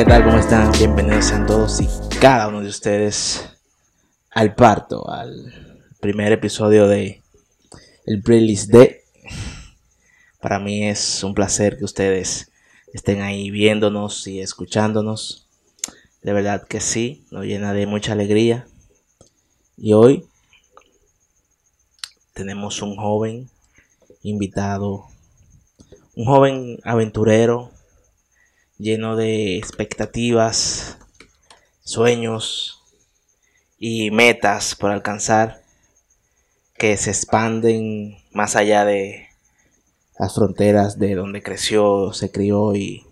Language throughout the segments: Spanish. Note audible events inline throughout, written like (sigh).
¿qué tal? ¿Cómo están? Bienvenidos a todos y cada uno de ustedes al parto, al primer episodio de el playlist de. Para mí es un placer que ustedes estén ahí viéndonos y escuchándonos. De verdad que sí, nos llena de mucha alegría. Y hoy tenemos un joven invitado, un joven aventurero, lleno de expectativas, sueños y metas por alcanzar que se expanden más allá de las fronteras de donde creció, se crió y,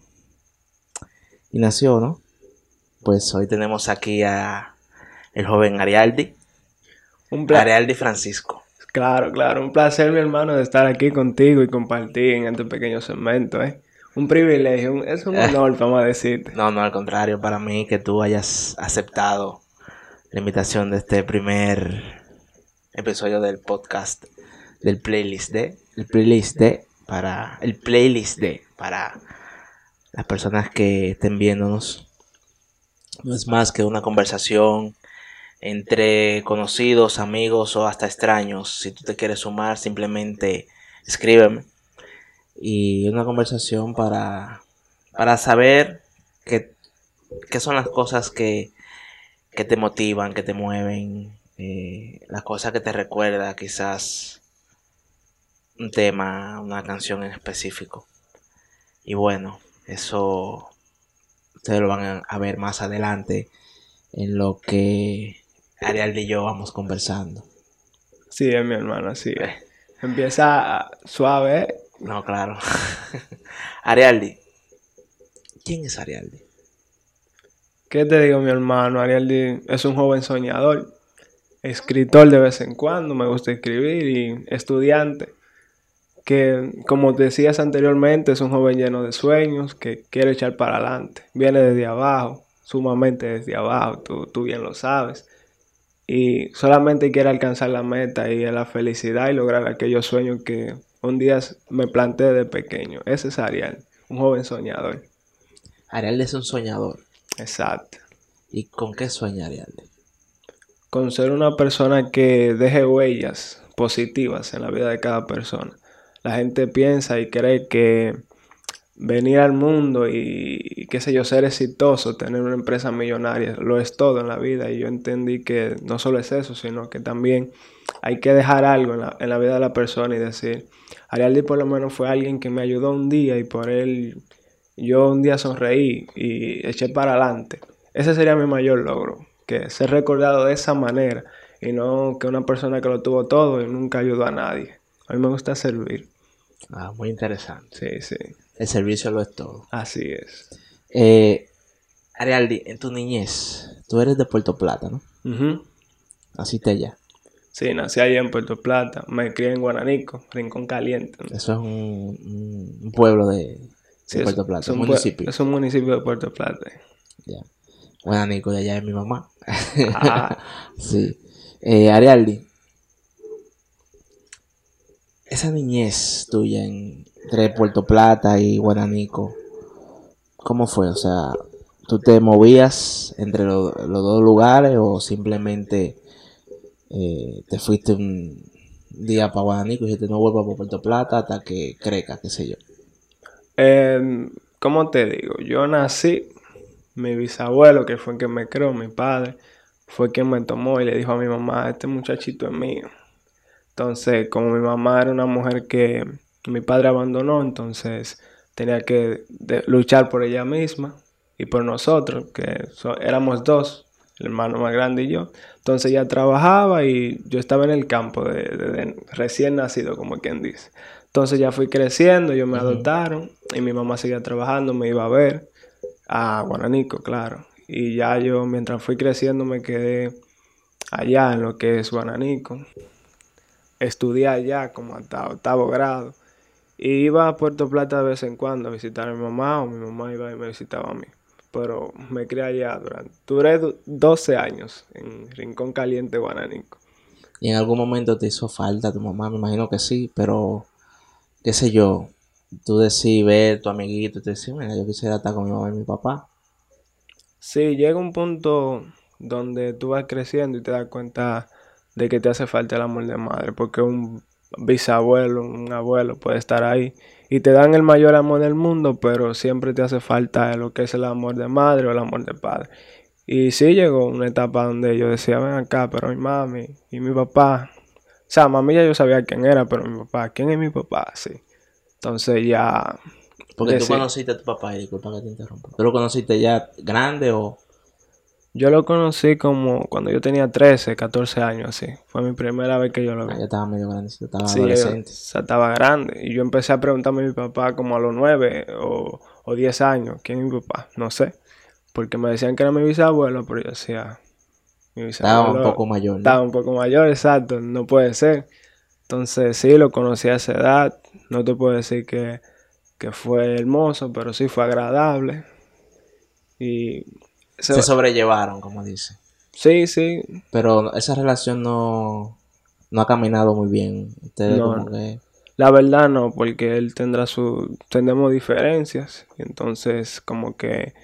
y nació, ¿no? Pues hoy tenemos aquí a el joven Arialdi, Un placer. Arialdi Francisco. Claro, claro. Un placer, mi hermano, de estar aquí contigo y compartir en este pequeño segmento, ¿eh? Un privilegio, es un honor, vamos decirte. No, no, al contrario, para mí que tú hayas aceptado la invitación de este primer episodio del podcast del playlist de el playlist para el playlist de para las personas que estén viéndonos no es más que una conversación entre conocidos, amigos o hasta extraños. Si tú te quieres sumar, simplemente escríbeme. Y una conversación para, para saber qué, qué son las cosas que, que te motivan, que te mueven, eh, las cosas que te recuerda, quizás un tema, una canción en específico. Y bueno, eso ustedes lo van a- ver más adelante en lo que Ariel y yo vamos conversando. Sí, es mi hermano, es. Empieza suave. No, claro. (laughs) Arialdi. ¿Quién es Arialdi? ¿Qué te digo, mi hermano? Ariel es un joven soñador, escritor de vez en cuando, me gusta escribir y estudiante. Que, como decías anteriormente, es un joven lleno de sueños, que quiere echar para adelante. Viene desde abajo, sumamente desde abajo, tú, tú bien lo sabes. Y solamente quiere alcanzar la meta y la felicidad y lograr aquellos sueños que un día me planteé de pequeño. Ese es Ariel, un joven soñador. Arialdi es un soñador. Exacto. ¿Y con qué sueña Arialdi? con ser una persona que deje huellas positivas en la vida de cada persona. La gente piensa y cree que venir al mundo y, y, qué sé yo, ser exitoso, tener una empresa millonaria, lo es todo en la vida. Y yo entendí que no solo es eso, sino que también hay que dejar algo en la, en la vida de la persona y decir, Arialdi por lo menos fue alguien que me ayudó un día y por él yo un día sonreí y eché para adelante. Ese sería mi mayor logro, que ser recordado de esa manera y no que una persona que lo tuvo todo y nunca ayudó a nadie. A mí me gusta servir. Ah, muy interesante. Sí, sí. El servicio lo es todo. Así es. Eh, Arialdi, en tu niñez, tú eres de Puerto Plata, ¿no? Ujú. Naciste allá. Sí, nací allá en Puerto Plata. Me crié en Guananico, Rincón Caliente. Eso es un, pueblo de, Sí, de es- Puerto Plata, es un municipio. Es un municipio de Puerto Plata. Ya. Bueno, Nico, de allá es mi mamá. Ah. (laughs) sí. Eh, Arialdi, esa niñez tuya en- entre Puerto Plata y Guananico, ¿cómo fue? O sea, ¿tú te movías entre lo- los dos lugares o simplemente eh, te fuiste un día para Guananico y dijiste no vuelvo para Puerto Plata hasta que crezca, qué sé yo? Eh, ¿Cómo te digo? Yo nací, mi bisabuelo, que fue quien me creó, mi padre, fue quien me tomó y le dijo a mi mamá, este muchachito es mío. Entonces, como mi mamá era una mujer que mi padre abandonó, entonces tenía que luchar por ella misma y por nosotros, que éramos dos, el hermano más grande y yo. Entonces ella trabajaba y yo estaba en el campo de, de- de recién nacido, como quien dice. Entonces ya fui creciendo, ellos me adoptaron y mi mamá seguía trabajando, me iba a ver a Guananico, claro. Y ya yo, mientras fui creciendo, me quedé allá en lo que es Guananico. Estudié allá como hasta octavo grado. Y iba a Puerto Plata de vez en cuando a visitar a mi mamá o mi mamá iba y me visitaba a mí. Pero me crié allá durante... Duré do- 12 años en Rincón Caliente, Guananico. ¿Y en algún momento te hizo falta tu mamá? Me imagino que sí, pero qué sé yo, tú decís ver tu amiguito y te decís, mira, yo quisiera estar con mi mamá y mi papá. Sí, llega un punto donde tú vas creciendo y te das cuenta de que te hace falta el amor de madre, porque un bisabuelo, un abuelo puede estar ahí y te dan el mayor amor del mundo, pero siempre te hace falta lo que es el amor de madre o el amor de padre. Y sí llegó una etapa donde yo decía, ven acá, pero mi mami y mi papá, o sea, mami ya yo sabía quién era, pero mi papá, ¿quién es mi papá? Sí. Entonces ya... Porque tú decía- conociste a tu papá, y disculpa que te interrumpa. ¿Tú lo conociste ya grande o...? Yo lo conocí como cuando yo tenía 13, 14 años, así. Fue mi primera vez que yo lo vi. Ah, ya estaba medio grande, estaba Sí, yo- adolescente. o sea, estaba grande. Y yo empecé a preguntarme a mi papá como a los 9 o, o 10 años, ¿quién es mi papá? No sé. Porque me decían que era mi bisabuelo, pero yo decía, mi Estaba bisabuelo un poco mayor, ¿no? estaba un poco mayor, exacto, no puede ser. Entonces sí, lo conocí a esa edad. No te puedo decir que, que fue hermoso, pero sí fue agradable. Y se- Se sobrellevaron, como dice. sí, sí, Pero esa relación no, no ha caminado muy bien. Ustedes No, como no. que... La verdad no, porque él tendrá su... Tenemos diferencias, entonces como que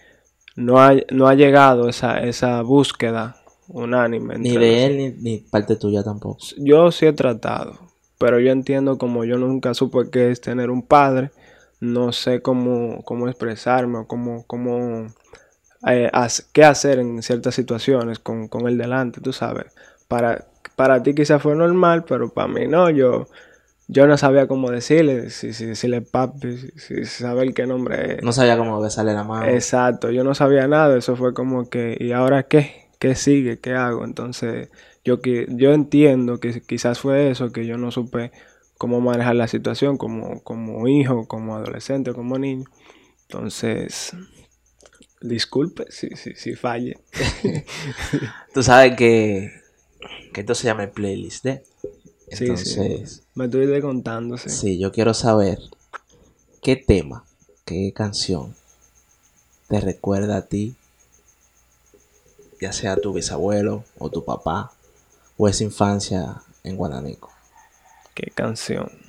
no ha, no ha llegado esa, esa búsqueda unánime. Ni de él ni, ni parte tuya tampoco. Yo sí he tratado, pero yo entiendo como yo nunca supe qué es tener un padre, no sé cómo, cómo expresarme o cómo, cómo eh, qué hacer en ciertas situaciones con, con él delante, tú sabes. Para, para ti quizás fue normal, pero para mí no, yo, yo no sabía cómo decirle, si, si decirle papi, si, si saber qué nombre es. No sabía cómo besarle la mano. Exacto, yo no sabía nada, eso fue como que, ¿y ahora qué? ¿Qué sigue? ¿Qué hago? Entonces, yo, yo entiendo que quizás fue eso, que yo no supe cómo manejar la situación como, como hijo, como adolescente, como niño. Entonces, disculpe si, si, si falle. (laughs) Tú sabes que, que esto se llama el playlist, ¿eh? Sí, Entonces, sí. Me estoy contando, sí. sí, yo quiero saber qué tema, qué canción te recuerda a ti, ya sea tu bisabuelo o tu papá, o esa infancia en Guananico. Qué canción.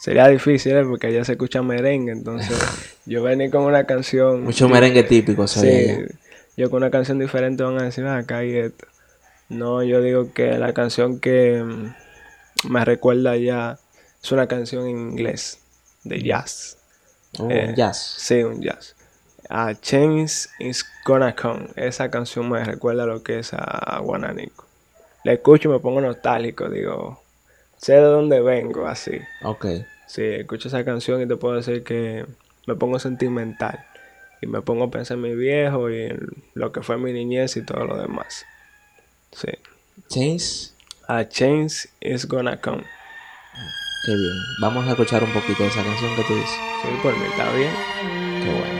Sería difícil ¿eh? porque allá se escucha merengue, entonces (laughs) yo venía con una canción. Mucho merengue típico Sí, allá. yo con una canción diferente van a decir, ah, acá hay esto. No, yo digo que la canción que mm, me recuerda ya es una canción en inglés, de jazz. Oh, eh, jazz. Sí, un jazz. A Change is Gonna Come. Esa canción me recuerda lo que es a Guananico. La escucho y me pongo nostálgico, digo, sé de dónde vengo, así. Ok. Sí, escucho esa canción y te puedo decir que me pongo sentimental. Y me pongo a pensar en mi viejo y en lo que fue mi niñez y todo lo demás. Sí. James, A change is gonna come. qué bien. Vamos a escuchar un poquito de esa canción que tú dices. Sí, por mí está bien. Qué bueno.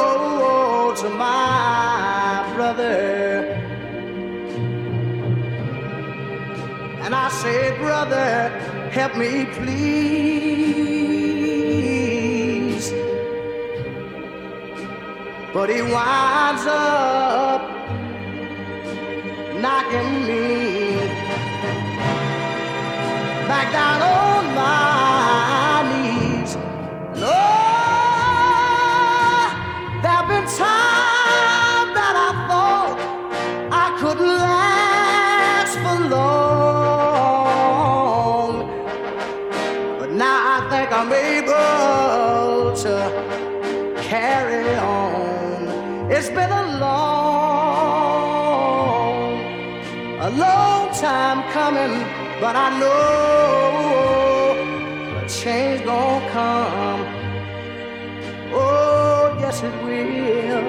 Say, brother, help me please. But he winds up knocking me back down on my time coming, but I know a change gonna come. Oh, yes, it will.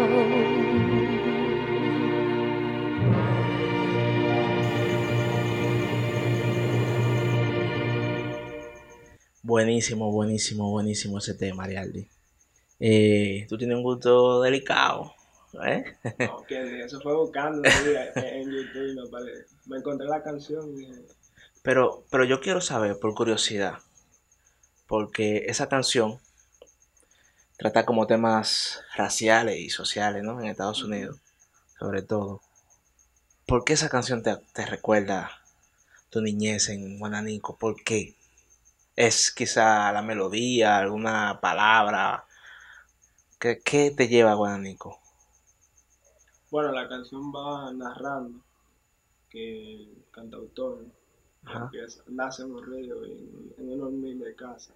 Buenísimo, buenísimo, buenísimo ese tema, Arialdi. Eh, tú tienes un gusto delicado, ¿eh? No, que eso fue buscando en YouTube y me, encontré la canción y Pero, pero yo quiero saber, por curiosidad, porque esa canción trata como temas raciales y sociales, ¿no? En Estados Unidos, sobre todo. ¿Por qué esa canción te, te recuerda tu niñez en Guananico? ¿Por qué? ¿Es quizá la melodía, alguna palabra? ¿Qué, qué te lleva a Guananico? Bueno, la canción va narrando que el cantautor empieza- nace en un río, en, en una humilde casa.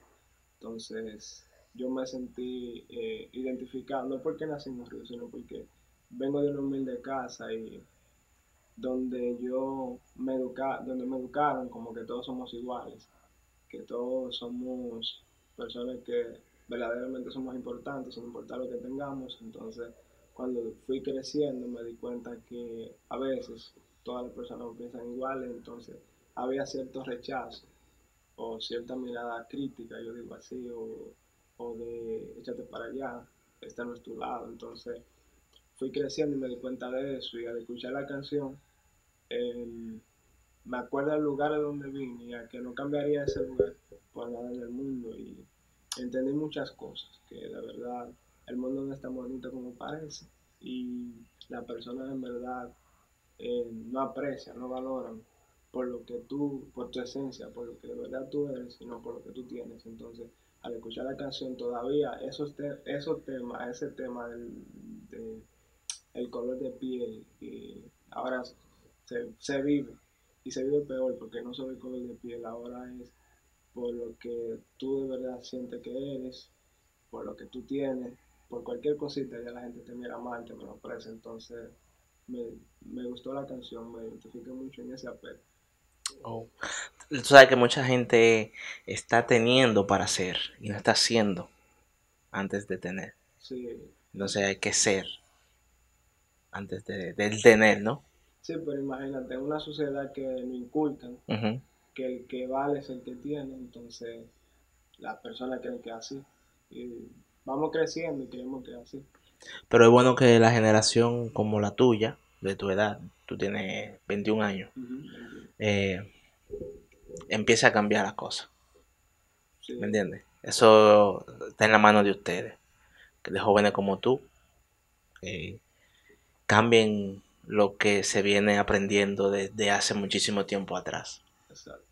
Entonces, yo me sentí eh, identificado, no porque nací en un río, sino porque vengo de una humilde casa y donde yo me educa, donde me educaron como que todos somos iguales, que todos somos personas que verdaderamente somos importantes, sin importar lo que tengamos. Entonces, cuando fui creciendo me di cuenta que a veces todas las personas piensan iguales, entonces había cierto rechazo o cierta mirada crítica, yo digo así, o, o de échate para allá, este no es tu lado. Entonces fui creciendo y me di cuenta de eso y al escuchar la canción em, me acuerdo del lugar de donde vine y a que no cambiaría ese lugar por nada en el mundo y entendí muchas cosas, que de verdad el mundo no es tan bonito como parece y las personas en verdad eh, no aprecian, no valoran por lo que tú, por tu esencia, por lo que de verdad tú eres, sino por lo que tú tienes. Entonces, al escuchar la canción todavía esos, te- esos temas, ese tema del de color de piel, y ahora se, se vive y se vive peor porque no solo el color de piel, ahora es por lo que tú de verdad sientes que eres, por lo que tú tienes, por cualquier cosita ya la gente te mira mal, te menosprecia, entonces me, me gustó la canción, me identifiqué mucho en ese aspecto. Oh. Tú sabes que mucha gente está teniendo para ser y no está haciendo antes de tener. Sí, Entonces hay que ser antes de, del tener, ¿no? sí, pero imagínate, en una sociedad que nos inculcan que el que vale es el que tiene, entonces las personas creen que así. Y vamos creciendo y creemos que así. Pero es bueno que la generación como la tuya, de tu edad, tú tienes 21 años, eh, empiece a cambiar las cosas. sí. ¿Me entiendes? Eso está en la mano de ustedes. Que de jóvenes como tú eh, cambien lo que se viene aprendiendo desde hace muchísimo tiempo atrás. Exacto.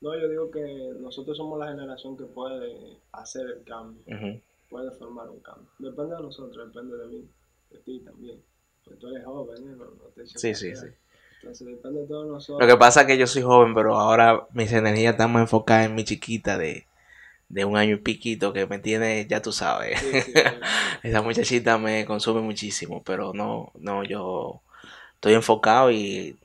No, yo digo que nosotros somos la generación que puede hacer el cambio, Ujú. Puede formar un cambio. Depende de nosotros, depende de mí, de ti también. Porque tú eres joven, ¿eh? No, no te Sí, sí, sí. Entonces depende de todos Lo nosotros. que pasa es que yo soy joven, pero ahora mis energías están más enfocadas en mi chiquita de, de un año y piquito que me tiene, ya tú sabes. Sí, sí, (laughs) sí. Esa muchachita me consume muchísimo, pero no, no, yo estoy enfocado y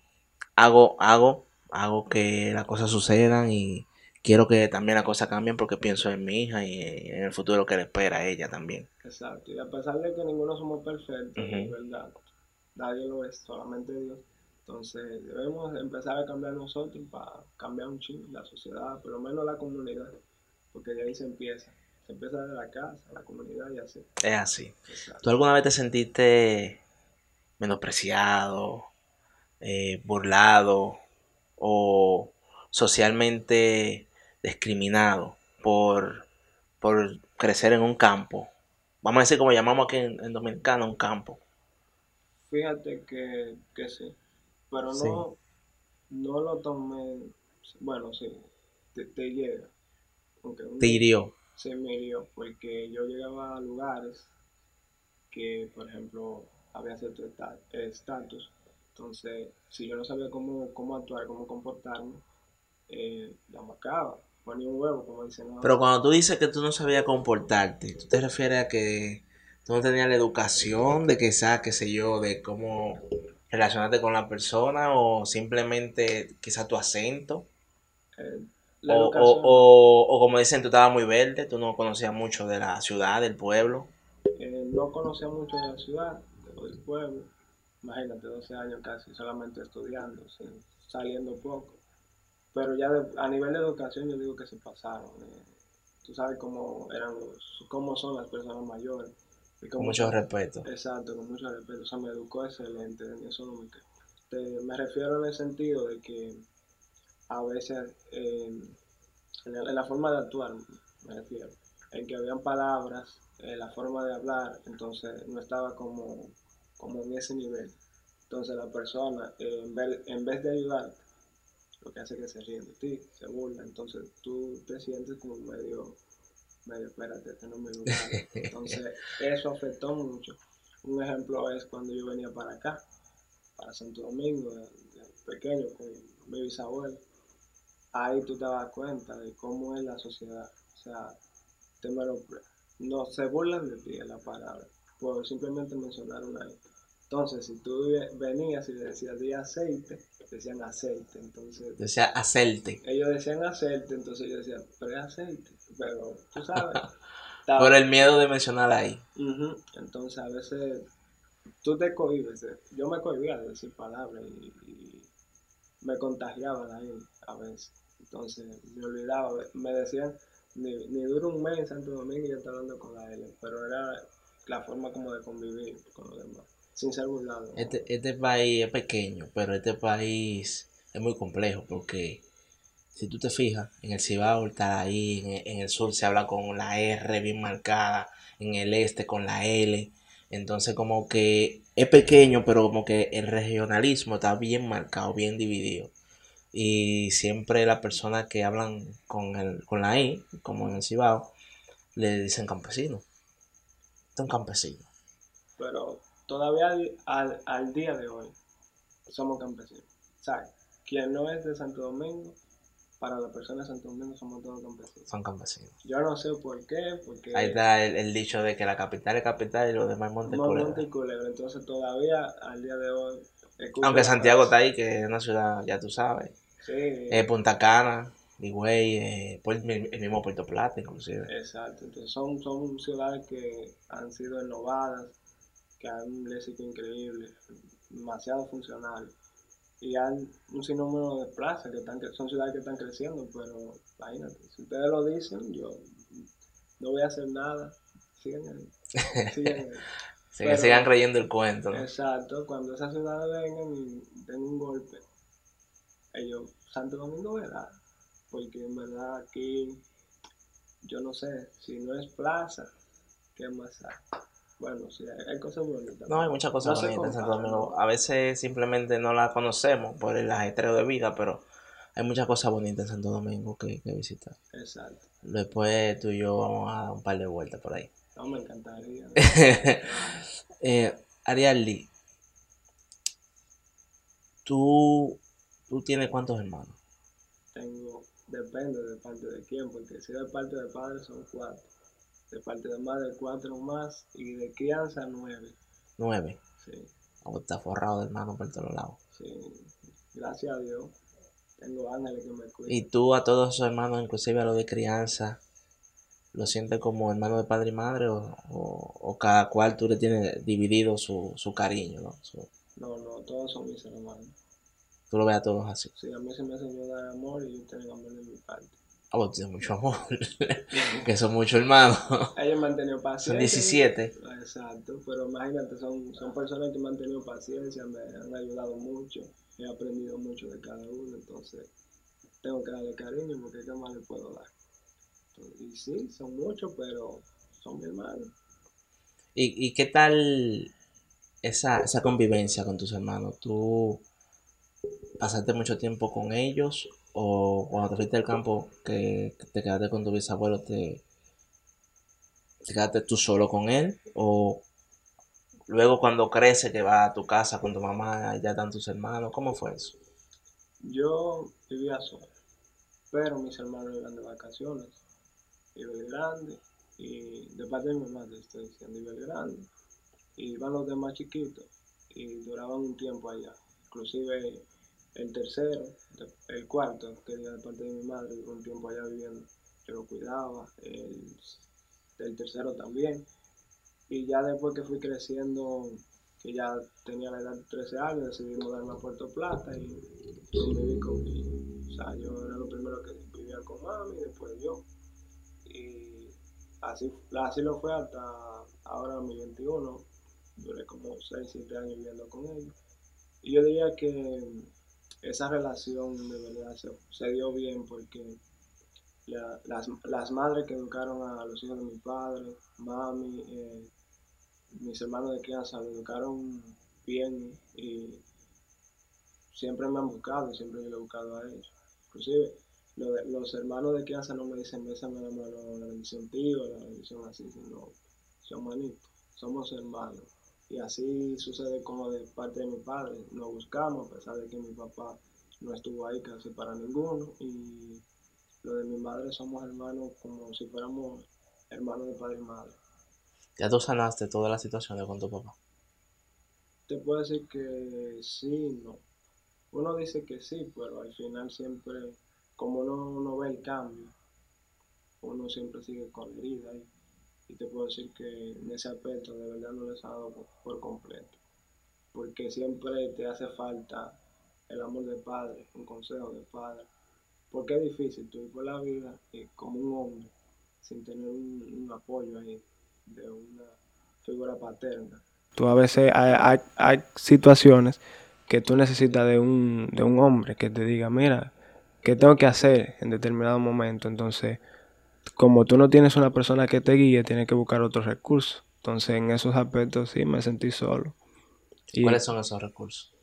hago, hago, hago que las cosas sucedan y quiero que también las cosas cambien porque pienso en mi hija y en el futuro que le espera a ella también. Exacto. Y a pesar de que ninguno somos perfectos, de Ujú. verdad, nadie lo es, solamente Dios. Entonces debemos empezar a cambiar nosotros para cambiar un chingo la sociedad, por lo menos la comunidad, porque de ahí se empieza. Empieza de la casa, la comunidad y así. Es así. Exacto. ¿Tú alguna vez te sentiste menospreciado, eh, burlado o socialmente discriminado por, por crecer en un campo? Vamos a decir como llamamos aquí en, en Dominicana, un campo. Fíjate que, que sí, pero Sí. no, no lo tomé, bueno, sí, te, te llega. Aunque Te hirió. se me hirió, porque yo llegaba a lugares que, por ejemplo, había cierto esta- estatus, entonces, si yo no sabía cómo, cómo actuar, cómo comportarme, eh, la marcaba, un huevo, como dicen. Pero cuando tú dices que tú no sabías comportarte, ¿tú te refieres a que tú no tenías la educación de quizás, qué sé yo, de cómo relacionarte con la persona o simplemente quizás tu acento? Eh, la O, educación, o, o, o como dicen, tú estabas muy verde, tú no conocías mucho de la ciudad, del pueblo. eh, no conocía mucho de la ciudad, o del pueblo, imagínate, 12 años casi, solamente estudiando, sin- saliendo poco. Pero ya de- a nivel de educación yo digo que se pasaron. eh, tú sabes cómo eran los, cómo son las personas mayores. y Con mucho respeto. Exacto, con mucho respeto. O sea, me educó excelente, en eso no me. Te- me refiero en el sentido de que a veces eh, en, la, en la forma de actuar, me refiero, en que habían palabras, en la forma de hablar, entonces no estaba como, como en ese nivel. Entonces la persona, eh, en, vez, en vez de ayudarte, lo que hace que se ríen de ti, se burla, entonces tú te sientes como medio, medio, espérate, este no es mi lugar. Entonces (laughs) eso afectó mucho. Un ejemplo es cuando yo venía para acá, para Santo Domingo, de, de pequeño, con mi bisabuelo. Ahí tú te das cuenta de cómo es la sociedad. O sea, te menopre- no se burlan de ti, es la palabra, por simplemente mencionar una. Entonces, si tú ve- venías y le decías di aceite, decían aceite. Entonces, Decía, hacerte. ellos decían aceite, entonces yo decía, pero es aceite. Pero, tú sabes. (laughs) estaba- Por el miedo de mencionar ahí. Ujú, Entonces a veces tú te cohibes. eh. Yo me cohibía de decir palabras y, y me contagiaban ahí a veces. Entonces me olvidaba. Me decían, ni, ni dura un mes en Santo Domingo y ya está hablando con la L. Pero era la forma como de convivir con los demás, sin ser burlado. Este, este país es pequeño, pero este país es muy complejo porque si tú te fijas, en el Cibao está ahí, en el, en el sur se habla con la R bien marcada, en el este con la L. Entonces como que es pequeño, pero como que el regionalismo está bien marcado, bien dividido. Y siempre las personas que hablan con, el, con la I, como en el Cibao, le dicen campesino. Este es un campesino. Pero todavía al, al, día de hoy somos campesinos. Sea, quien no es de Santo Domingo, para las personas de Santo Domingo somos todos campesinos. Son campesinos. Yo no sé por qué, porque Ahí está el, el dicho de que la capital es capital y lo demás es monte culebra. Monte y Culebra. Entonces todavía al día de hoy Aunque Santiago está ahí, que es una ciudad, ya tú sabes. Sí, Eh, Punta Cana, Higüey, eh, el mismo Puerto Plata, inclusive. exacto. Entonces son, son ciudades que han sido innovadas, que han un léxico increíble, demasiado funcionales. Y han un sinnúmero de plazas que están, son ciudades que están creciendo, pero imagínate, si ustedes lo dicen, yo no voy a hacer nada. Sigan ahí. (laughs) Sigan ahí. Pero- sigan creyendo el cuento, ¿no? Exacto, cuando esas ciudades vengan y den un golpe, ellos, Santo Domingo verá, porque en verdad aquí, yo no sé, si no es plaza, ¿qué más hay? Bueno, sí, hay, cosas bonitas. No, hay muchas cosas No bonitas en Santo Domingo. A veces simplemente no la conocemos por el ajetreo de vida, pero hay muchas cosas bonitas en Santo Domingo que, que visitar. Exacto, Después tú y yo vamos a dar un par de vueltas por ahí. no me encantaría. ¿no? (laughs) eh, Ariadne, ¿tú, ¿tú tienes cuántos hermanos? Tengo, depende de parte de quién, porque si de parte de padre son cuatro, de parte de madre cuatro más, y de crianza nueve. Nueve. Sí, O está forrado de hermanos por todos lados. sí, gracias a Dios. Tengo ángeles que me cuidan. Y tú a todos esos hermanos, inclusive a los de crianza, ¿lo sientes como hermano de padre y madre o, o- o cada cual tú le tienes dividido su, su cariño, ¿no? Su- No, no, todos son mis hermanos. tú lo ves a todos así. Sí, a mí se me enseñó dar amor y ellos tienen amor de mi parte. Ah, vos tienes mucho amor. (laughs) que son muchos hermanos. Ellos han tenido paciencia. Son 17. Exacto, pero imagínate, son, son personas que me han tenido paciencia, me han ayudado mucho, he aprendido mucho de cada uno, entonces tengo que darle cariño porque qué más le puedo dar. y sí, son muchos, pero son mi hermano. ¿Y, ¿Y qué tal esa, esa convivencia con tus hermanos? ¿Tú pasaste mucho tiempo con ellos o cuando te fuiste al campo que te quedaste con tu bisabuelo te, te quedaste tú solo con él o luego cuando crece que vas a tu casa con tu mamá ya están tus hermanos cómo fue eso yo vivía solo pero mis hermanos iban de vacaciones el Grande y de parte de mi mamá estoy diciendo el Grande y iban los demás chiquitos y duraban un tiempo allá inclusive el tercero, el cuarto, que era de parte de mi madre, un tiempo allá viviendo, yo lo cuidaba, el, el tercero también. Y ya después que fui creciendo, que ya tenía la edad de 13 años, decidí mudarme a Puerto Plata y, viví con O sea, yo era lo primero que vivía con mami, y después yo. Y así, así lo fue hasta ahora, mi 21. Duré como 6, 7 años viviendo con ellos. Y yo diría que esa relación de verdad se, dio bien porque las, madres que educaron a los hijos de mi padre, mami, eh, mis hermanos de crianza, me educaron bien y siempre me han buscado, siempre me he buscado a ellos. Inclusive los hermanos de crianza no me dicen bésame la mano, la bendición tío, la bendición así, sino son manitos, somos hermanos. Y así sucede como de parte de mi padre. Nos buscamos a pesar de que mi papá no estuvo ahí casi para ninguno. Y lo de mi madre somos hermanos como si fuéramos hermanos de padre y madre. ¿Ya tú sanaste todas las situaciones con tu papá? Te puedo decir que sí, no. Uno dice que sí, pero al final siempre, como uno no ve el cambio, uno siempre sigue con la herida ahí y te puedo decir que en ese aspecto de verdad no les ha dado por, completo. Porque siempre te hace falta el amor de padre, un consejo de padre. Porque es difícil tú ir por la vida y como un hombre sin tener un, apoyo ahí de una figura paterna. Tú a veces hay, hay, situaciones que tú necesitas de un, de un hombre que te diga, mira, ¿qué tengo que hacer en determinado momento? Entonces, como tú no tienes una persona que te guíe, tienes que buscar otros recursos. Entonces, en esos aspectos sí me sentí solo. ¿Cuáles son esos recursos?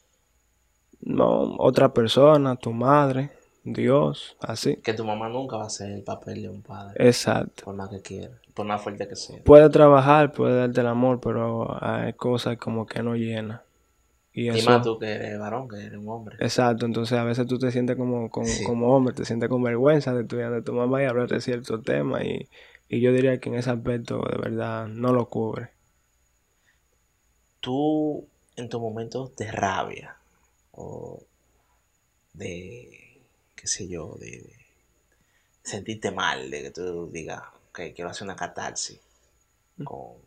No, otra persona, tu madre, Dios, así. Que tu mamá nunca va a hacer el papel de un padre. Exacto. Por más que quiera, por más fuerte que sea. Puede trabajar, puede darte el amor, pero hay cosas como que no llena. Y, más tú que eres varón, que eres un hombre. Exacto, entonces a veces tú te sientes como, como, hombre, te sientes con vergüenza de tu, de tu mamá y hablar de cierto tema y, yo diría que en ese aspecto de verdad no lo cubre. Tú en tus momentos de rabia o de, qué sé yo, de, sentirte mal, de que tú digas, ok, quiero hacer una catarsis con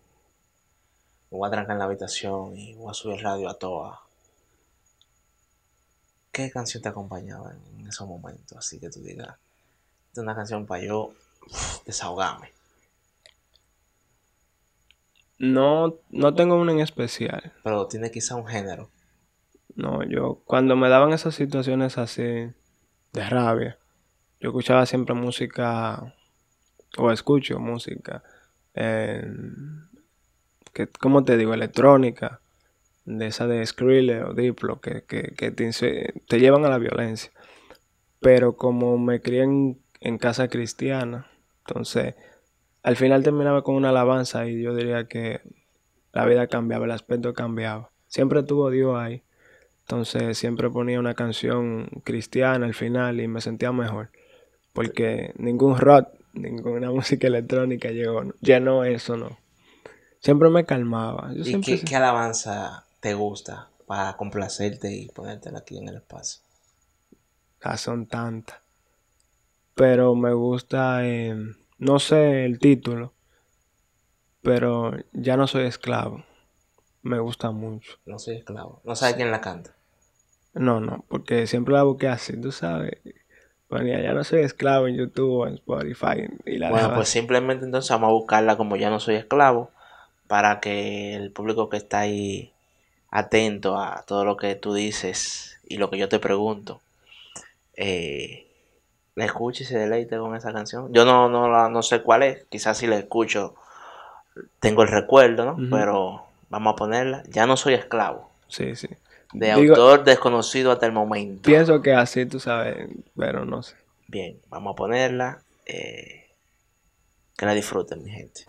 me voy a trancar en la habitación y voy a subir el radio a toa. ¿Qué canción te acompañaba en esos momentos? Así que tú digas, es una canción para yo desahogarme. No, no tengo una en especial. Pero tiene quizá un género. No, yo cuando me daban esas situaciones así de rabia, yo escuchaba siempre música, o escucho música en que, como te digo, electrónica, de esa de Skrill o Diplo, que, que, te, llevan a la violencia. Pero como me crié en, casa cristiana, entonces al final terminaba con una alabanza y yo diría que la vida cambiaba, el aspecto cambiaba. Siempre tuvo Dios ahí. Entonces siempre ponía una canción cristiana al final y me sentía mejor. Porque ningún rock, ninguna (laughs) música electrónica llegó, llenó eso, ¿no? Siempre me calmaba. ¿Y qué, alabanza te gusta para complacerte y ponértela aquí en el espacio? Ah, son tantas. Pero me gusta, eh, no sé el título, pero ya no soy esclavo. Me gusta mucho. No soy esclavo. ¿No sabes quién la canta? No, no, porque siempre la busqué así, tú sabes. Ponía, ya no soy esclavo en YouTube o en Spotify. Y la Bueno, pues simplemente entonces vamos a buscarla como ya no soy esclavo, para que el público que está ahí atento a todo lo que tú dices y lo que yo te pregunto, eh, la escuche y se deleite con esa canción. Yo no, no, no sé cuál es, quizás si la escucho tengo el recuerdo, ¿no? Pero vamos a ponerla. Ya no soy esclavo. Sí, sí. De Digo- autor desconocido hasta el momento. Pienso que así, tú sabes, pero no sé. Bien, vamos a ponerla. eh, que la disfruten, mi gente.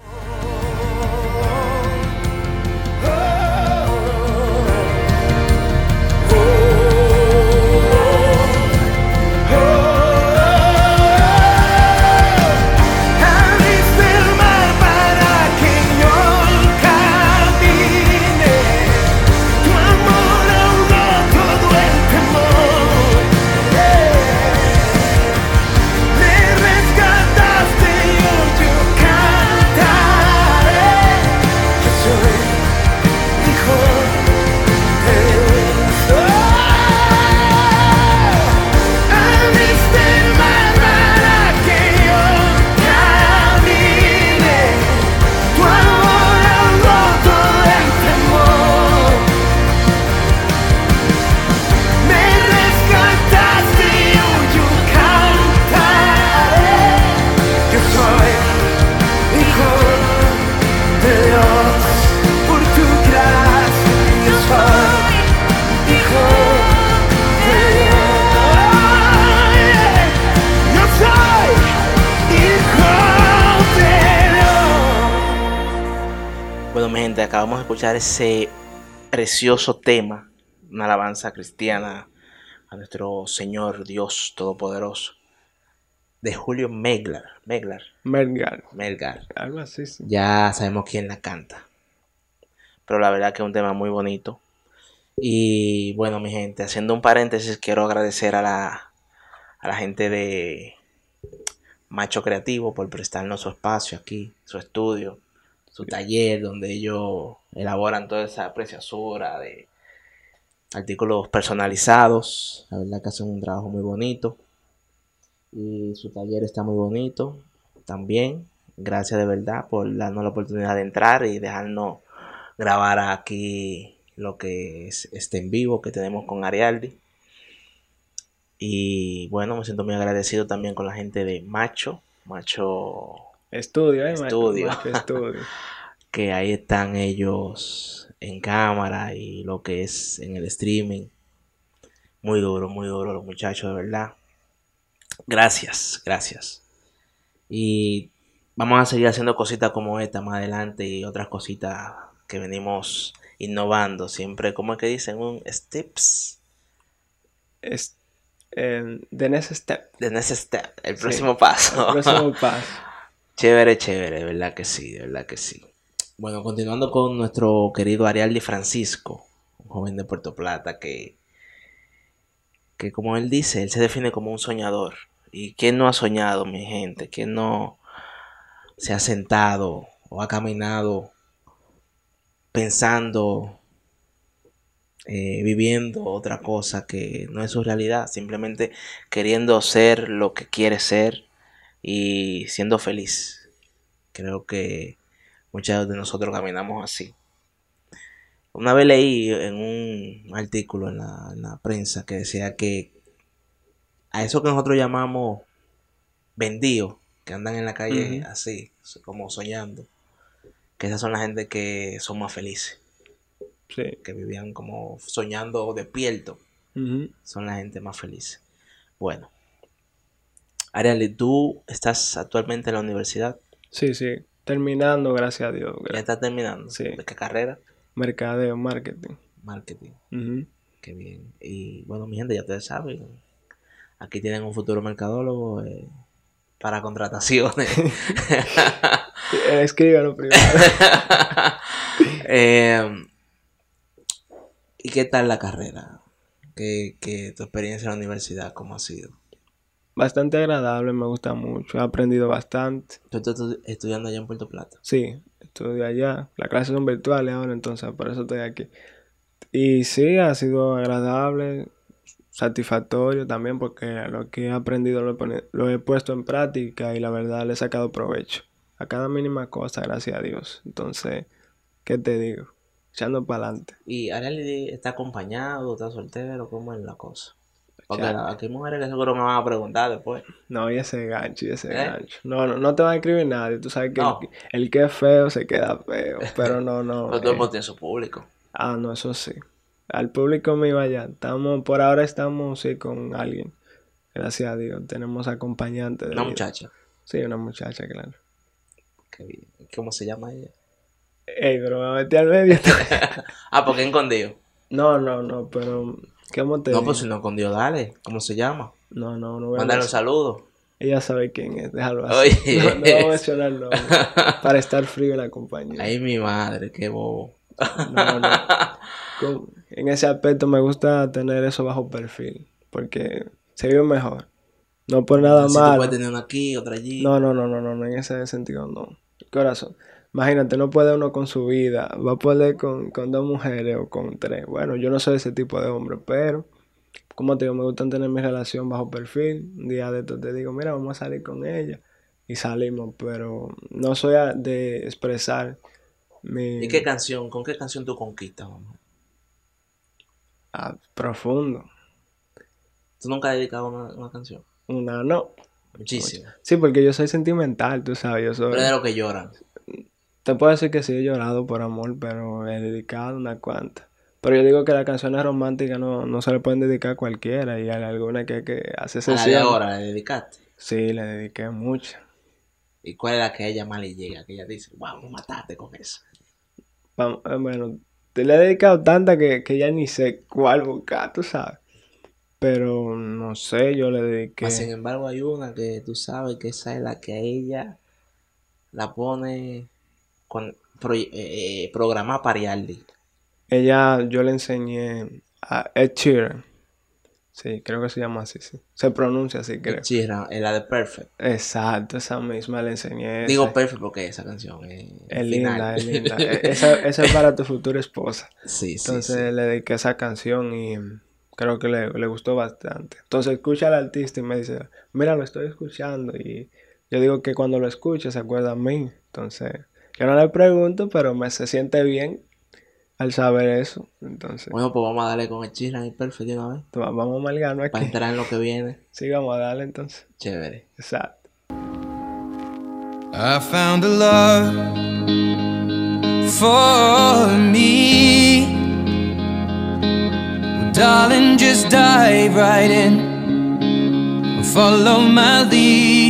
Acabamos de escuchar ese precioso tema, una alabanza cristiana a nuestro Señor Dios Todopoderoso, de Julio Meglar. Meglar, Mergar, Melgar. algo así. sí. Ya sabemos quién la canta. Pero la verdad que es un tema muy bonito. Y bueno, mi gente, haciendo un paréntesis, quiero agradecer a la, a la gente de Macho Creativo por prestarnos su espacio aquí, su estudio, su taller, donde ellos elaboran toda esa preciosura de artículos personalizados. La verdad que hacen un trabajo muy bonito. Y su taller está muy bonito también. Gracias de verdad por darnos la oportunidad de entrar y dejarnos grabar aquí lo que es este en vivo que tenemos con Arialdi. Y bueno, me siento muy agradecido también con la gente de Macho, Macho, Estudio, ¿eh? Estudio. Macho estudio. (laughs) que ahí están ellos en cámara y lo que es en el streaming. Muy duro, muy duro los muchachos, de verdad. Gracias, gracias. Y vamos a seguir haciendo cositas como esta más adelante y otras cositas que venimos innovando. Siempre, como es que dicen? Un steps. Es, eh, the next step. The next step, el Sí. próximo paso. El próximo (laughs) paso. Chévere, chévere, de verdad que sí, de verdad que sí. Bueno, continuando con nuestro querido Arialdi Francisco, un joven de Puerto Plata que, que como él dice, él se define como un soñador. ¿Y quién no ha soñado, mi gente? ¿Quién no se ha sentado o ha caminado pensando, eh, viviendo otra cosa que no es su realidad? Simplemente queriendo ser lo que quiere ser y siendo feliz. Creo que muchos de nosotros caminamos así. Una vez leí en un artículo en la, en la prensa que decía que a eso que nosotros llamamos vendidos, que andan en la calle así, como soñando, que esas son la gente que son más felices, Sí. que vivían como soñando despierto Ujú. son la gente más feliz. Bueno, Ariel, tú estás actualmente en la universidad, Sí, sí. Terminando, gracias a Dios. ya estás terminando. Sí. ¿De qué carrera? Mercadeo, marketing. Marketing. Ujú. Qué bien. Y bueno, mi gente, ya ustedes saben, aquí tienen un futuro mercadólogo eh, para contrataciones. (laughs) Eh, Escríbalo primero. (laughs) Eh, ¿Y qué tal la carrera? ¿Qué, qué tu experiencia en la universidad, cómo ha sido? Bastante agradable, me gusta mucho. He aprendido bastante. Tú estás estu- estudiando allá en Puerto Plata. Sí, estudio allá. Las clases son virtuales ahora, entonces por eso estoy aquí. Y sí, ha sido agradable. satisfactorio también porque lo que he aprendido lo he, lo he puesto en práctica y la verdad le he sacado provecho a cada mínima cosa, gracias a Dios. Entonces, ¿qué te digo? Echando para adelante. ¿Y Arely está acompañado, está soltero? ¿Cómo es la cosa? Porque Ya. la- aquí hay mujeres que seguro me van a preguntar después. No, y ese gancho, y ese ¿Eh? gancho. No, no, no te va a escribir nadie. Tú sabes que No. el, el que es feo se queda feo. (laughs) Pero no, no. Pero todo el eh. mundo tiene su público. Ah, no, eso sí. Al público mío allá. Estamos, por ahora estamos sí con alguien. Gracias a Dios. Tenemos acompañante de Una vida. muchacha. Sí, una muchacha, claro. Qué bien. ¿Cómo se llama ella? Ey, pero me metí al medio. (laughs) Ah, porque escondido. no, no, no, pero. ¿Cómo te No, pues si no escondido, dale. ¿Cómo se llama? No, no, no voy a Mándale un saludo. Ella sabe quién es, déjalo así. Oye. (laughs) No, no voy a mencionar (laughs) el nombre. Para estar frío en la compañía. Ay, mi madre, qué bobo. No, no. (laughs) Con- en ese aspecto me gusta tener eso bajo perfil. Porque se vive mejor. No por nada Así tú malo. puedes tener una aquí, otra allí. No, no, no, no, no, no, en ese sentido no. Corazón. Imagínate, no puede uno con su vida, va a poder con, con dos mujeres o con tres. Bueno, yo no soy ese tipo de hombre, pero como te digo, me gusta tener mi relación bajo perfil. Un día de estos te digo, mira, vamos a salir con ella. Y salimos, pero no soy de expresar mi ¿Y qué canción? ¿Con qué canción tú conquistas, mamá? ah, profundo. ¿Tú nunca has dedicado una, una canción? Una no. Muchísimo. Sí, porque yo soy sentimental, tú sabes, yo soy... Pero de lo que lloran. Te puedo decir que sí he llorado por amor, pero he dedicado una cuanta. Pero yo digo que las canciones románticas no, no se le pueden dedicar a cualquiera y hay alguna que, que hace A la de ahora, le dedicaste. Sí, le dediqué mucho. ¿Y cuál es la que a ella más le llega? Que ella dice, wow, me mataste con eso. Eh, Bueno, te le he dedicado tanta que, que ya ni sé cuál buscar, tú sabes. Pero no sé, yo le dediqué. Mas, sin embargo, hay una que tú sabes que esa es la que a ella la pone con pro, eh, para Yardi. Ella, yo le enseñé a Ed Sheeran. Sí, creo que se llama así, sí. Se pronuncia así, creo. Chira, es la de Perfect. Exacto, esa misma le enseñé. Digo esa. Perfect porque esa canción es, linda, es linda. (laughs) E- Esa, esa es para tu futura esposa. sí, sí, Entonces sí. le dediqué esa canción y creo que le, le gustó bastante. Entonces escucha al artista y me dice, mira, lo estoy escuchando. Y yo digo que cuando lo escuche se acuerda a mí. Entonces yo no le pregunto, pero me se siente bien al saber eso. Entonces Bueno, pues vamos a darle con el Chira y Perfect de una vez. vamos a amalgarnos Para aquí. entrar en lo que viene. (laughs) Sí, vamos a darle entonces. Chévere. Exacto. I found a love for me. Well, darling, just dive right in and follow my lead.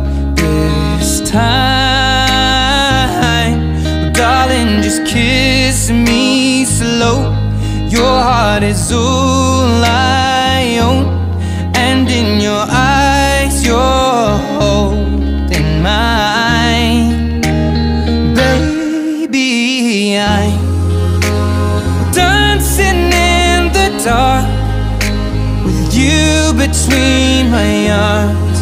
slow. Your heart is all I own, and in your eyes, you're holding mine. Baby, I'm dancing in the dark with you between my arms,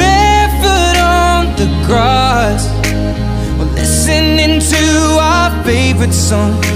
barefoot on the grass. We're listening to our favorite song.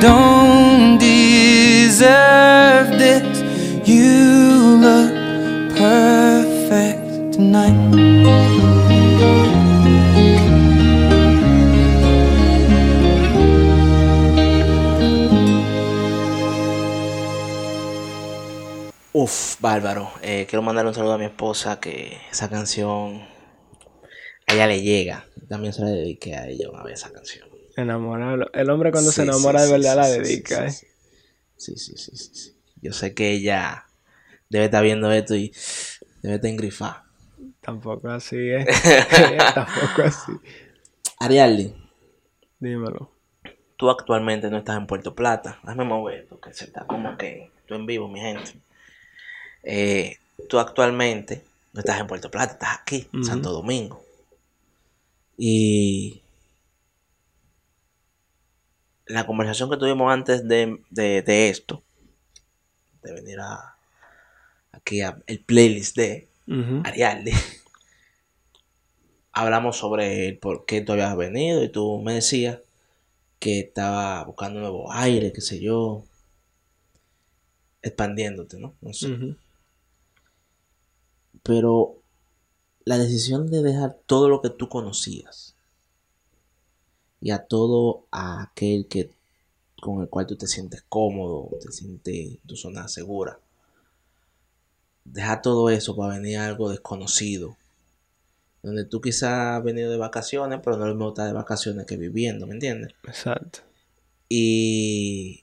Don't deserve this. You look perfect tonight. Uf, bárbaro. Eh, quiero mandarle un saludo a mi esposa que esa canción a ella le llega. También se la dediqué a ella una vez esa canción. Enamorado. El hombre cuando se enamora sí, de verdad la dedica, ¿eh? sí, Sí, sí, sí. Yo sé que ella debe estar viendo esto y debe estar engrifada. Tampoco así, ¿eh? (laughs) Tampoco así. Arialdi, Dímelo. tú actualmente no estás en Puerto Plata. Déjame mover porque se está como que tú en vivo, mi gente. Eh, tú actualmente no estás en Puerto Plata, estás aquí, en. Santo Domingo. Y la conversación que tuvimos antes de, de- de esto, de venir a aquí a el playlist de. Arialdi, hablamos sobre el por qué tú habías venido y tú me decías que estaba buscando nuevo aire, qué sé yo, expandiéndote, ¿no? No sé. Pero la decisión de dejar todo lo que tú conocías y a todo aquel que con el cual tú te sientes cómodo, te sientes tu zona segura. Dejar todo eso para venir a algo desconocido. Donde tú quizás has venido de vacaciones, pero no es lo mismo estar de vacaciones que viviendo, ¿me entiendes? Exacto. Y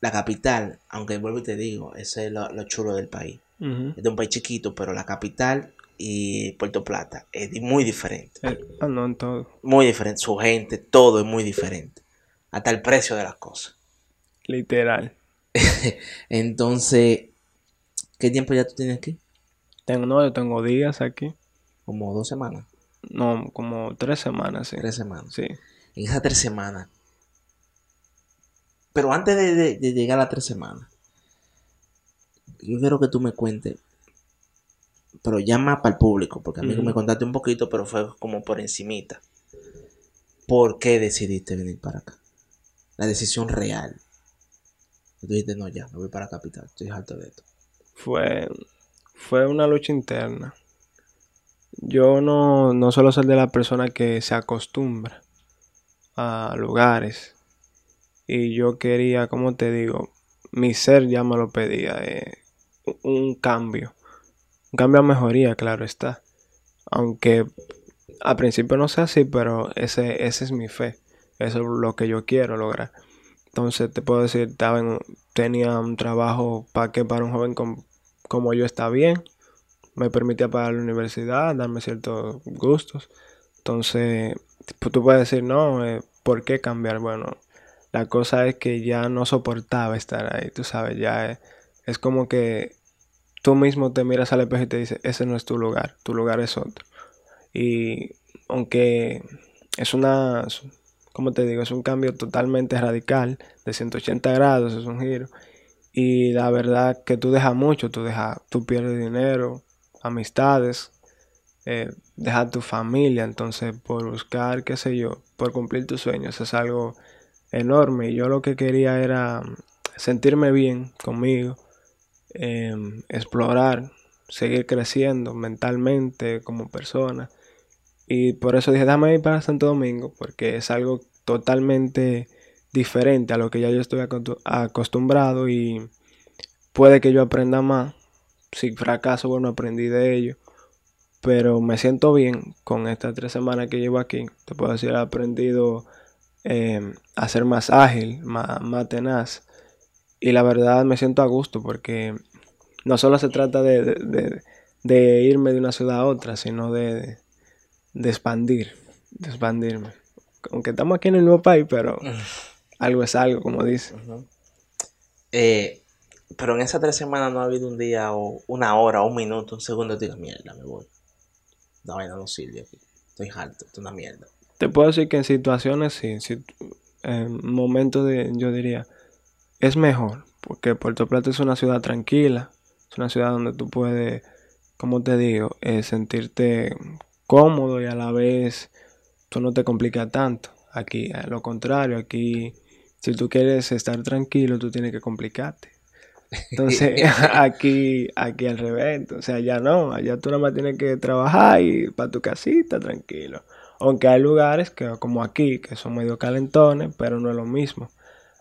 la capital, aunque vuelvo y te digo, ese es lo, lo chulo del país. Es de un país chiquito, pero la capital y Puerto Plata es muy diferente. Eh, ah, no, en todo. Muy diferente. Su gente, todo es muy diferente. Hasta el precio de las cosas. Literal. (laughs) Entonces, ¿qué tiempo ya tú tienes aquí? Tengo, no, yo tengo días aquí. Como dos semanas, No, como tres semanas, sí. tres semanas. Sí. En esas tres semanas. Pero antes de, de- de llegar a las tres semanas, yo quiero que tú me cuentes, pero ya más para el público, porque a mí me contaste un poquito, pero fue como por encimita. ¿Por qué decidiste venir para acá? La decisión real. Y tú dijiste, no, ya, me voy para la capital, estoy harto de esto. Fue, fue una lucha interna. Yo no, no suelo ser de la persona que se acostumbra a lugares. Y yo quería, como te digo, mi ser ya me lo pedía, eh, un cambio. Un cambio a mejoría, claro está. Aunque al principio no sea así, pero ese, ese es mi fe. Eso es lo que yo quiero lograr. Entonces te puedo decir, estaba tenía un trabajo para que para un joven com- como yo está bien. Me permitía pagar la universidad, darme ciertos gustos. Entonces, pues, tú puedes decir, no, eh, ¿por qué cambiar? Bueno, la cosa es que ya no soportaba estar ahí, tú sabes, ya es, es como que tú mismo te miras al espejo y te dices, ese no es tu lugar, tu lugar es otro. Y aunque es una, como te digo, es un cambio totalmente radical, de 180 grados, es un giro. Y la verdad que tú dejas mucho, tú dejas, tú pierdes dinero, amistades, eh, dejas tu familia, entonces por buscar, qué sé yo, por cumplir tus sueños es algo enorme. Y yo lo que quería era sentirme bien conmigo, em, explorar, seguir creciendo mentalmente como persona. Y por eso dije, déjame ir para Santo Domingo, porque es algo totalmente diferente a lo que ya yo estoy acostu- acostumbrado y puede que yo aprenda más. Si fracaso, bueno, aprendí de ello. Pero me siento bien con estas tres semanas que llevo aquí. Te puedo decir, he aprendido eh, a ser más ágil, más, más tenaz. Y la verdad me siento a gusto porque no solo se trata de, de- de- de irme de una ciudad a otra, sino de, de expandir, de expandirme. Aunque estamos aquí en el nuevo país, pero algo es algo, como dice. Eh, pero en esas tres semanas no ha habido un día o una hora o un minuto, un segundo, te digas, mierda, me voy. La vaina no sirve aquí. Estoy harto, esto es una mierda. Te puedo decir que en situaciones sí, en momentos de, yo diría, es mejor, porque Puerto Plata es una ciudad tranquila, es una ciudad donde tú puedes, como te digo, eh, sentirte cómodo y a la vez tú no te complica tanto. Aquí, a lo contrario, aquí, si tú quieres estar tranquilo, tú tienes que complicarte. Entonces, (laughs) (laughs) aquí, aquí al revés, entonces allá no, allá tú nada más tienes que trabajar y para tu casita tranquilo. Aunque hay lugares que, como aquí, que son medio calentones, pero no es lo mismo.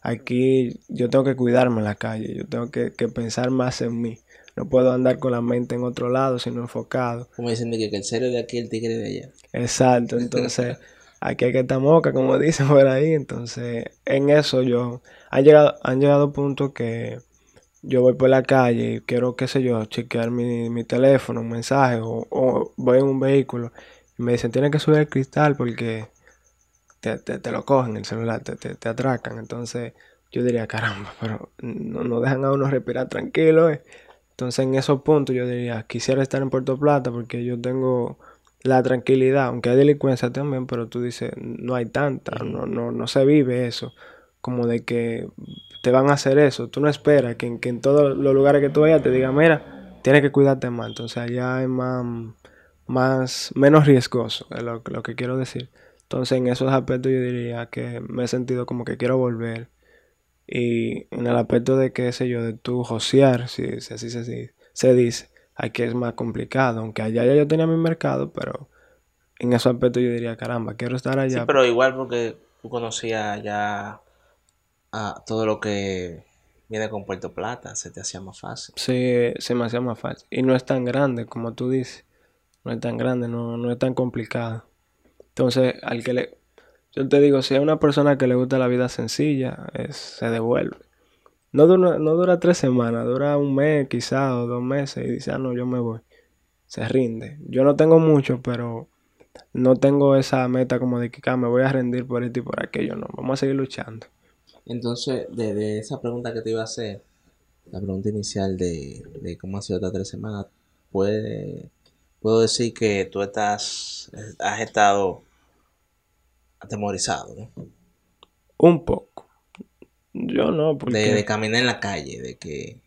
Aquí yo tengo que cuidarme en la calle, yo tengo que, que pensar más en mí. No puedo andar con la mente en otro lado, sino enfocado. Como dicen que el cero de aquí, el tigre de allá. Exacto, entonces (laughs) aquí hay que estar moca, como (laughs) dicen por ahí. Entonces, en eso yo, han llegado, han llegado puntos que yo voy por la calle y quiero, qué sé yo, chequear mi, mi teléfono, un mensaje, o, o voy en un vehículo y me dicen, tienes que subir el cristal porque te, te, te lo cogen el celular, te, te, atracan. Entonces, yo diría, caramba, pero no, no dejan a uno respirar tranquilo. eh". Entonces, en esos puntos yo diría, quisiera estar en Puerto Plata porque yo tengo la tranquilidad, aunque hay delincuencia también, pero tú dices, no hay tanta, no, no, no se vive eso, como de que te van a hacer eso. Tú no esperas que, en- que en todos los lugares que tú vayas te digan, mira, tienes que cuidarte más. Entonces allá es más, más menos riesgoso, es lo, lo que quiero decir. Entonces en esos aspectos yo diría que me he sentido como que quiero volver. Y en el aspecto de, qué sé yo, de tu josear, si, si así se, se dice, aquí es más complicado. Aunque allá ya yo tenía mi mercado, pero en esos aspectos yo diría, caramba, quiero estar Sí, allá. pero igual porque tú conocías ya a todo lo que viene con Puerto Plata, se te hacía más fácil. Sí, se me hacía más fácil. Y no es tan grande como tú dices. No es tan grande, no, no es tan complicado. Entonces, al que le... Yo te digo, si hay una persona que le gusta la vida sencilla, se devuelve. No dura, no dura tres semanas, dura un mes quizás o dos meses y dice, ah, no, yo me voy. Se rinde. Yo no tengo mucho, pero no tengo esa meta como de que "Ah, me voy a rendir por esto y por aquello. No, vamos a seguir luchando. Entonces, de esa pregunta que te iba a hacer, la pregunta inicial de, de cómo ha sido estas tres semanas, puede, puedo decir que tú estás, has estado atemorizado, ¿no? Un poco. Yo no, De, porque... de caminar en la calle, de que,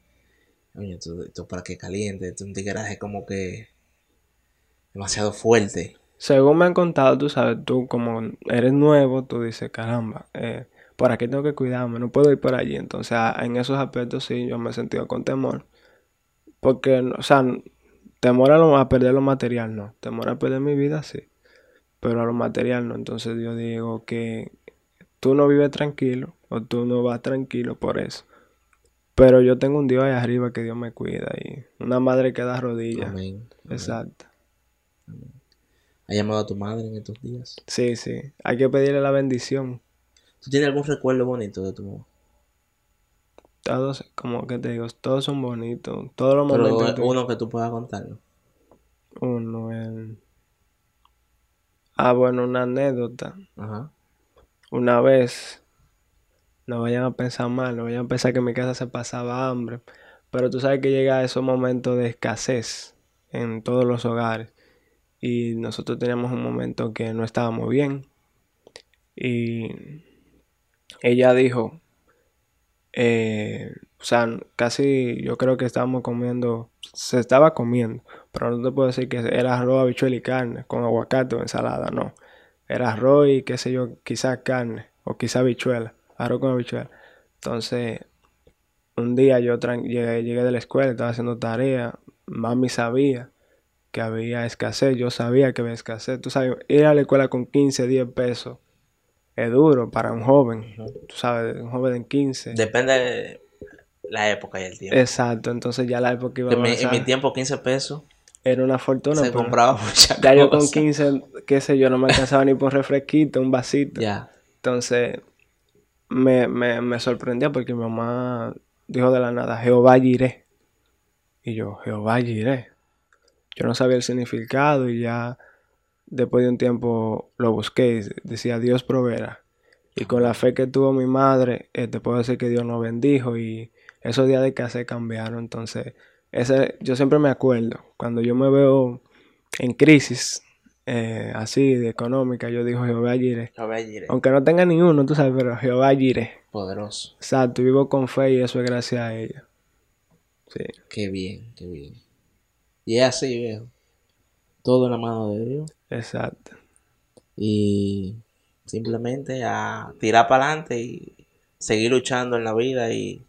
oye, esto para que caliente, es un tigreaje como que demasiado fuerte. Según me han contado, tú sabes, tú como eres nuevo, tú dices, caramba, eh, por aquí tengo que cuidarme, no puedo ir por allí. Entonces, en esos aspectos sí, yo me he sentido con temor. Porque, o sea, temor a, lo- a perder lo material, no. Temor a perder mi vida, sí. Pero a lo material, no. Entonces, yo digo que tú no vives tranquilo o tú no vas tranquilo por eso. Pero yo tengo un Dios ahí arriba que Dios me cuida y una madre que da rodillas. Amén. amén. Exacto. ¿Has llamado a tu madre en estos días? Sí, sí. Hay que pedirle la bendición. ¿Tú tienes algún recuerdo bonito de tu mamá? Todos, como que te digo, todos son bonitos. Todos los Pero momentos. tú- uno que tú puedas contarlo. Uno, el- Ah, bueno, una anécdota. Ajá. Una vez, no vayan a pensar mal, no vayan a pensar que en mi casa se pasaba hambre. Pero tú sabes que llega esos momentos de escasez en todos los hogares. Y nosotros teníamos un momento que no estábamos bien. Y ella dijo, eh, o sea, casi yo creo que estábamos comiendo, se estaba comiendo, pero no te puedo decir que era arroz, habichuela y carne, con aguacate o ensalada, no. Era arroz y qué sé yo, quizás carne o quizás habichuela, arroz con habichuela. Entonces, un día yo tran- llegué, llegué de la escuela, estaba haciendo tarea, mami sabía que había escasez, yo sabía que había escasez. Tú sabes, ir a la escuela con 15, 10 pesos es duro para un joven, tú sabes, un joven de 15. Depende de la época y el tiempo. Exacto, entonces ya la época iba a en, mi, en avanzar, mi tiempo, 15 pesos era una fortuna. se compraba mucha ya yo con cosa. 15, qué sé yo, no me alcanzaba ni por refresquito, un vasito. Ya. Entonces, me, me, me sorprendía porque mi mamá dijo de la nada, Jehová iré. Y yo, Jehová iré. Yo no sabía el significado y ya después de un tiempo lo busqué y decía, Dios proveerá. Y con la fe que tuvo mi madre, eh, te puedo decir que Dios nos bendijo y esos días de casa cambiaron. Entonces, ese, yo siempre me acuerdo, cuando yo me veo en crisis, eh, así de económica, yo digo, Jehová Jireh, Aunque no tenga ninguno, tú sabes, pero Jehová iré. poderoso. Exacto, vivo con fe y eso es gracias a ella. Sí, Qué bien, qué bien. Y es así, viejo. Todo en la mano de Dios. exacto. Y simplemente a tirar para adelante y seguir luchando en la vida y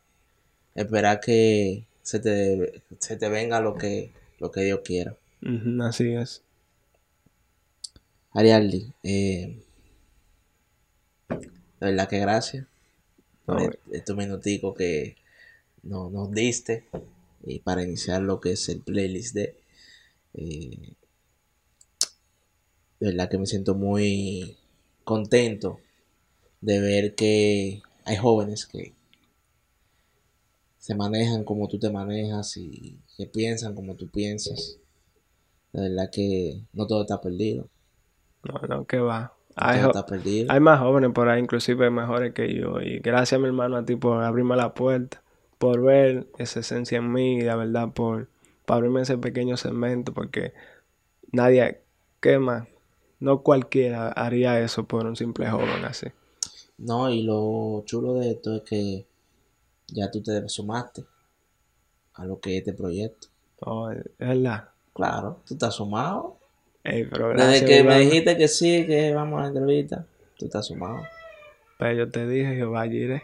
esperar que se te, se te venga lo que, lo que Dios quiera. Así es. Arialdi, eh, de verdad que gracias por No, est- estos minuticos que no- nos diste y para iniciar lo que es el playlist de eh, de verdad que me siento muy contento de ver que hay jóvenes que se manejan como tú te manejas y que piensan como tú piensas. De verdad que no todo está perdido. No, no, que va. No Hay, todo está perdido. hay más jóvenes por ahí, inclusive mejores que yo. Y gracias, mi hermano, a ti por abrirme la puerta, por ver esa esencia en mí y la verdad por, por abrirme ese pequeño segmento, porque nadie, ¿qué más? No cualquiera haría eso por un simple joven así. No, y lo chulo de esto es que ya tú te sumaste a lo que es este proyecto. No, es verdad. Claro, tú estás sumado. Ey, pero Desde que me dijiste que sí, que vamos a la entrevista, tú estás sumado. Pero yo te dije, Jehová, iré.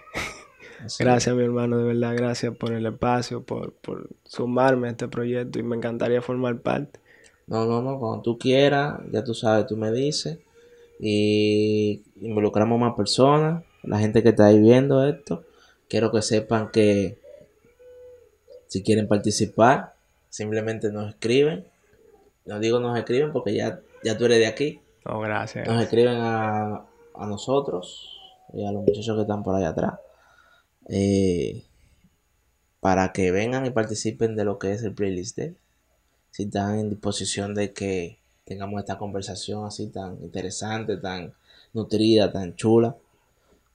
Gracias, mi hermano, de verdad, gracias por el espacio, por, por sumarme a este proyecto y me encantaría formar parte. No, no, no, cuando tú quieras, ya tú sabes, tú me dices. Y involucramos más personas, la gente que está ahí viendo esto. Quiero que sepan que si quieren participar, simplemente nos escriben. No digo nos escriben porque ya, ya tú eres de aquí. No, gracias. Nos escriben a, a nosotros y a los muchachos que están por ahí atrás. eh, para que vengan y participen de lo que es el playlist de si están en disposición de que tengamos esta conversación así tan interesante, tan nutrida, tan chula.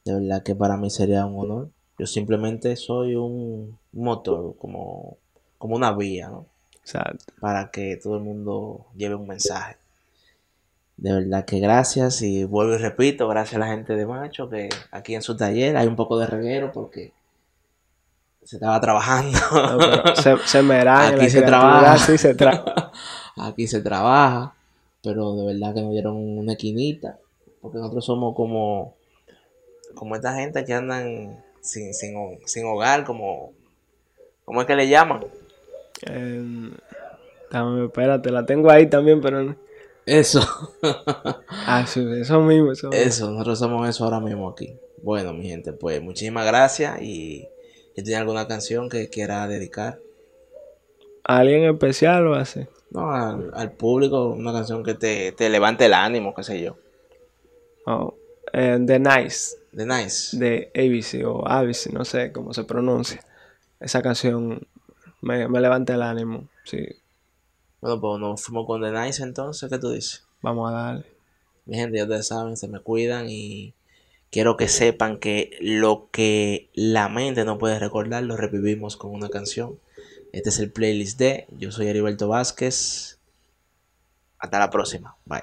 De verdad que para mí sería un honor. Yo simplemente soy un motor, como, como una vía, ¿no? Exacto. para que todo el mundo lleve un mensaje. De verdad que gracias y vuelvo y repito, gracias a la gente de Macho que aquí en su taller hay un poco de reguero porque se estaba trabajando. No, se, se me Aquí la se creatividad, trabaja. Sí, se trabaja. (laughs) aquí se trabaja, pero de verdad que nos dieron una esquinita porque nosotros somos como como esta gente que andan sin, sin, ho- sin hogar, como ¿cómo es que le llaman? Dame, espérate, la tengo ahí también, pero... Eso. (laughs) Ah, sí, eso mismo, eso mismo. Eso, nosotros somos eso ahora mismo aquí. Bueno, mi gente, pues muchísimas gracias y si tiene alguna canción que quiera dedicar, ¿A ¿Alguien especial o así? no, al, al público, una canción que te, te levante el ánimo, qué sé yo. Oh, eh, The Nice, The Nice. de ABC o ABC, no sé cómo se pronuncia. Esa canción me, me levanta el ánimo, sí. Bueno, pues nos fuimos con The Nice entonces, ¿qué tú dices? Vamos a darle. Mi gente, ya ustedes saben, se me cuidan y quiero que sepan que lo que la mente no puede recordar lo revivimos con una canción. Este es el playlist de Yo soy Heriberto Vázquez. Hasta la próxima. Bye.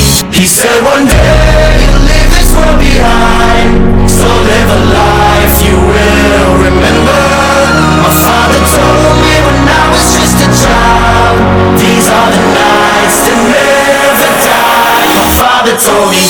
He said one day you'll leave this world behind. So live a life you will remember. My father told me when I was just a child These are the nights that never die. My father told me.